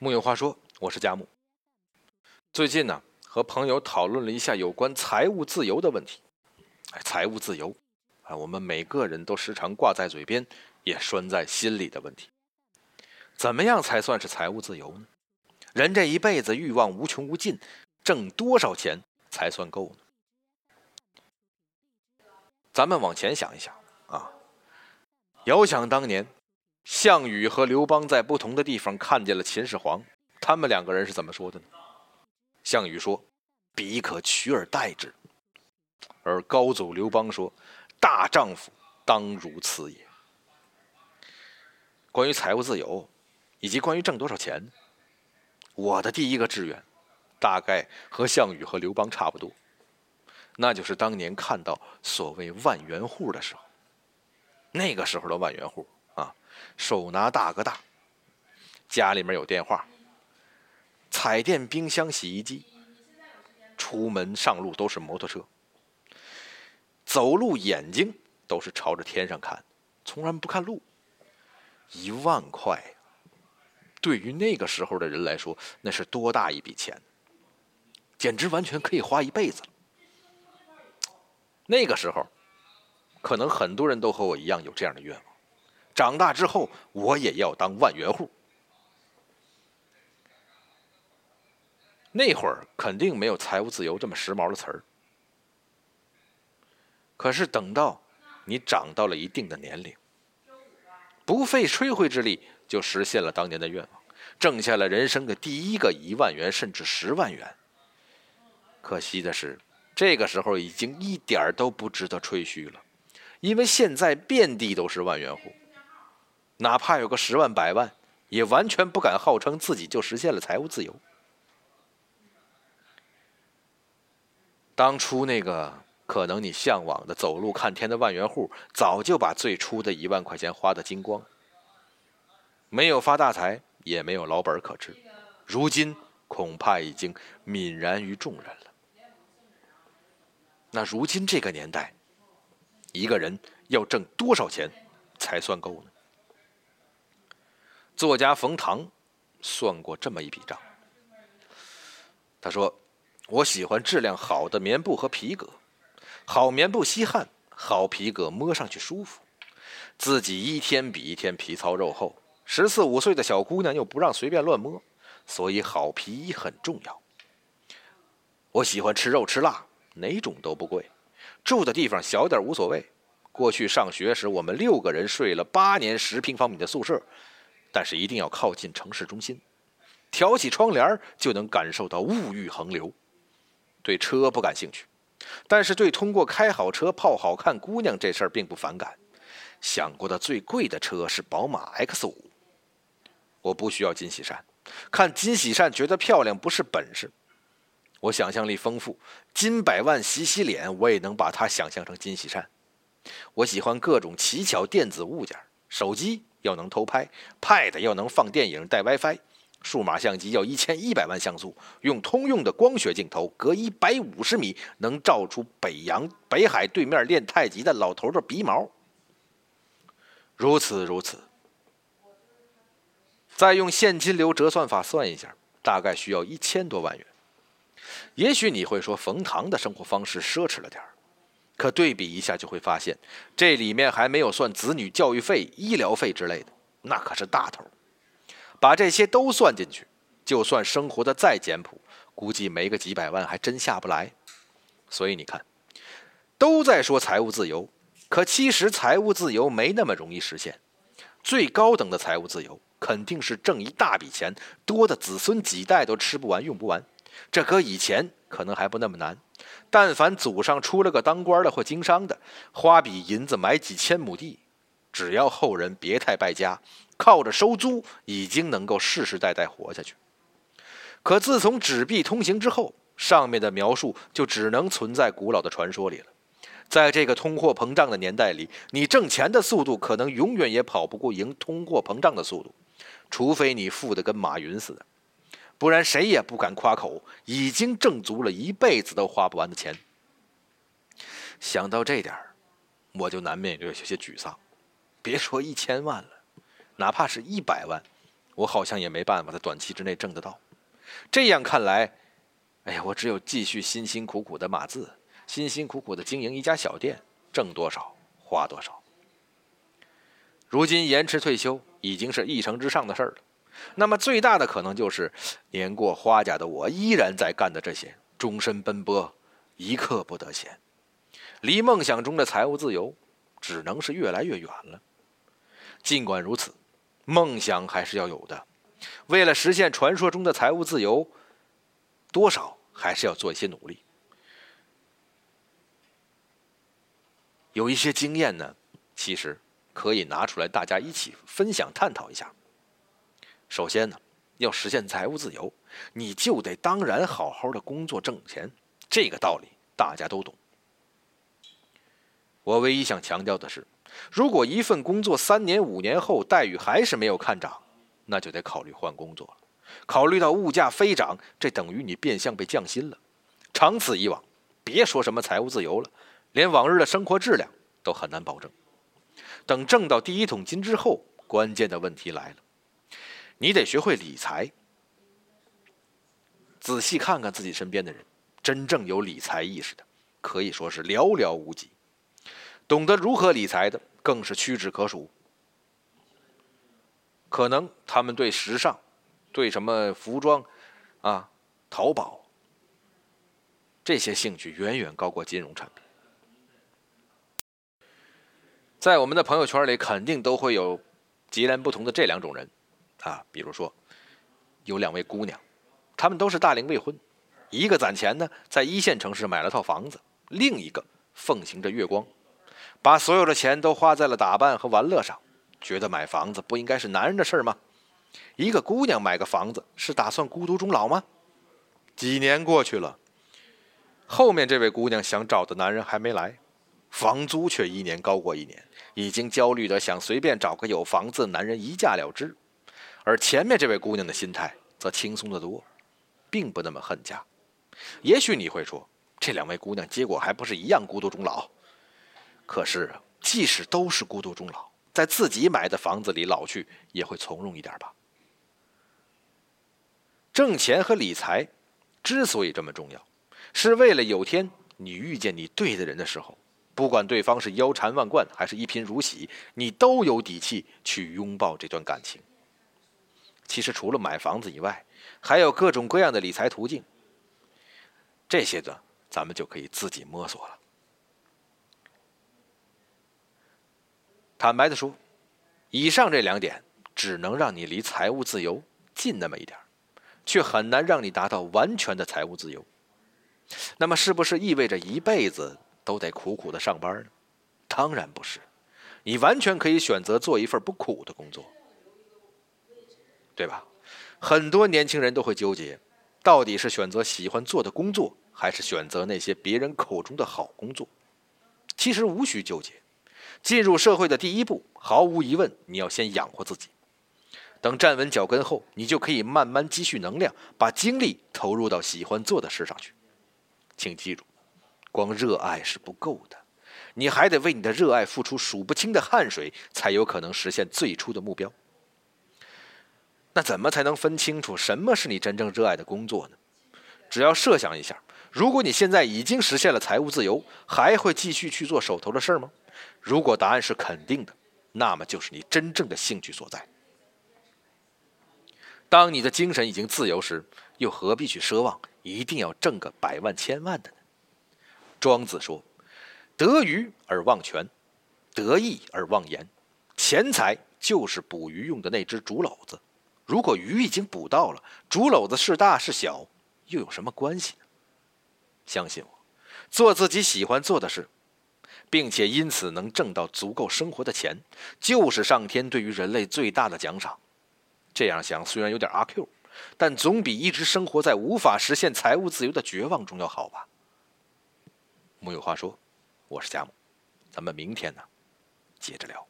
木有话说，我是佳木。最近呢，和朋友讨论了一下有关财务自由的问题。哎，财务自由，啊，我们每个人都时常挂在嘴边，也拴在心里的问题。怎么样才算是财务自由呢？人这一辈子欲望无穷无尽，挣多少钱才算够呢？咱们往前想一想啊，遥想当年。项羽和刘邦在不同的地方看见了秦始皇，他们两个人是怎么说的呢？项羽说：“彼可取而代之。”而高祖刘邦说：“大丈夫当如此也。”关于财务自由，以及关于挣多少钱，我的第一个志愿，大概和项羽和刘邦差不多，那就是当年看到所谓万元户的时候，那个时候的万元户。啊手拿大哥大，家里面有电话、彩电、冰箱、洗衣机，出门上路都是摩托车，走路眼睛都是朝着天上看，从来不看路。一万块，对于那个时候的人来说，那是多大一笔钱，简直完全可以花一辈子了。那个时候，可能很多人都和我一样有这样的愿望。长大之后，我也要当万元户。那会儿肯定没有“财务自由”这么时髦的词儿。可是等到你长到了一定的年龄，不费吹灰之力就实现了当年的愿望，挣下了人生的第一个一万元甚至十万元。可惜的是，这个时候已经一点都不值得吹嘘了，因为现在遍地都是万元户。哪怕有个十万百万，也完全不敢号称自己就实现了财务自由。当初那个可能你向往的走路看天的万元户，早就把最初的一万块钱花得精光，没有发大财，也没有老本可吃，如今恐怕已经泯然于众人了。那如今这个年代，一个人要挣多少钱才算够呢？作家冯唐算过这么一笔账。他说：“我喜欢质量好的棉布和皮革，好棉布吸汗，好皮革摸上去舒服。自己一天比一天皮糙肉厚，十四五岁的小姑娘又不让随便乱摸，所以好皮衣很重要。我喜欢吃肉吃辣，哪种都不贵，住的地方小点无所谓。过去上学时，我们六个人睡了八年十平方米的宿舍。”但是一定要靠近城市中心，挑起窗帘就能感受到物欲横流。对车不感兴趣，但是对通过开好车泡好看姑娘这事儿并不反感。想过的最贵的车是宝马 X 五。我不需要金喜善，看金喜善觉得漂亮不是本事。我想象力丰富，金百万洗洗脸我也能把它想象成金喜善。我喜欢各种奇巧电子物件，手机。要能偷拍，Pad 要能放电影带 WiFi，数码相机要一千一百万像素，用通用的光学镜头，隔一百五十米能照出北洋北海对面练太极的老头的鼻毛。如此如此，再用现金流折算法算一下，大概需要一千多万元。也许你会说，冯唐的生活方式奢侈了点儿。可对比一下，就会发现，这里面还没有算子女教育费、医疗费之类的，那可是大头。把这些都算进去，就算生活的再简朴，估计没个几百万还真下不来。所以你看，都在说财务自由，可其实财务自由没那么容易实现。最高等的财务自由，肯定是挣一大笔钱，多的子孙几代都吃不完、用不完。这搁以前可能还不那么难。但凡祖上出了个当官的或经商的，花笔银子买几千亩地，只要后人别太败家，靠着收租已经能够世世代代活下去。可自从纸币通行之后，上面的描述就只能存在古老的传说里了。在这个通货膨胀的年代里，你挣钱的速度可能永远也跑不过赢通货膨胀的速度，除非你富得跟马云似的。不然谁也不敢夸口，已经挣足了一辈子都花不完的钱。想到这点我就难免有些沮丧。别说一千万了，哪怕是一百万，我好像也没办法在短期之内挣得到。这样看来，哎呀，我只有继续辛辛苦苦的码字，辛辛苦苦的经营一家小店，挣多少花多少。如今延迟退休已经是一城之上的事儿了，那么最大的可能就是年过花甲的我依然在干的这些，终身奔波，一刻不得闲，离梦想中的财务自由只能是越来越远了。尽管如此，梦想还是要有的。为了实现传说中的财务自由，多少还是要做一些努力。有一些经验呢，其实。可以拿出来，大家一起分享探讨一下。首先呢，要实现财务自由，你就得当然好好的工作挣钱，这个道理大家都懂。我唯一想强调的是，如果一份工作三年五年后待遇还是没有看涨，那就得考虑换工作了。考虑到物价飞涨，这等于你变相被降薪了。长此以往，别说什么财务自由了，连往日的生活质量都很难保证。等挣到第一桶金之后，关键的问题来了，你得学会理财。仔细看看自己身边的人，真正有理财意识的，可以说是寥寥无几；懂得如何理财的，更是屈指可数。可能他们对时尚、对什么服装、啊，淘宝这些兴趣远远高过金融产品。在我们的朋友圈里，肯定都会有截然不同的这两种人，啊，比如说有两位姑娘，她们都是大龄未婚，一个攒钱呢，在一线城市买了套房子，另一个奉行着月光，把所有的钱都花在了打扮和玩乐上，觉得买房子不应该是男人的事儿吗？一个姑娘买个房子是打算孤独终老吗？几年过去了，后面这位姑娘想找的男人还没来。房租却一年高过一年，已经焦虑的想随便找个有房子的男人一嫁了之，而前面这位姑娘的心态则轻松得多，并不那么恨嫁。也许你会说，这两位姑娘结果还不是一样孤独终老？可是，即使都是孤独终老，在自己买的房子里老去，也会从容一点吧。挣钱和理财之所以这么重要，是为了有天你遇见你对的人的时候。不管对方是腰缠万贯还是一贫如洗，你都有底气去拥抱这段感情。其实除了买房子以外，还有各种各样的理财途径。这些呢，咱们就可以自己摸索了。坦白的说，以上这两点只能让你离财务自由近那么一点却很难让你达到完全的财务自由。那么，是不是意味着一辈子？都得苦苦的上班呢？当然不是，你完全可以选择做一份不苦的工作，对吧？很多年轻人都会纠结，到底是选择喜欢做的工作，还是选择那些别人口中的好工作？其实无需纠结，进入社会的第一步，毫无疑问，你要先养活自己。等站稳脚跟后，你就可以慢慢积蓄能量，把精力投入到喜欢做的事上去。请记住。光热爱是不够的，你还得为你的热爱付出数不清的汗水，才有可能实现最初的目标。那怎么才能分清楚什么是你真正热爱的工作呢？只要设想一下，如果你现在已经实现了财务自由，还会继续去做手头的事吗？如果答案是肯定的，那么就是你真正的兴趣所在。当你的精神已经自由时，又何必去奢望一定要挣个百万千万的呢？庄子说：“得鱼而忘泉，得意而忘言。钱财就是捕鱼用的那只竹篓子。如果鱼已经捕到了，竹篓子是大是小，又有什么关系呢？相信我，做自己喜欢做的事，并且因此能挣到足够生活的钱，就是上天对于人类最大的奖赏。这样想虽然有点阿 Q，但总比一直生活在无法实现财务自由的绝望中要好吧。”木有话说，我是贾母，咱们明天呢，接着聊。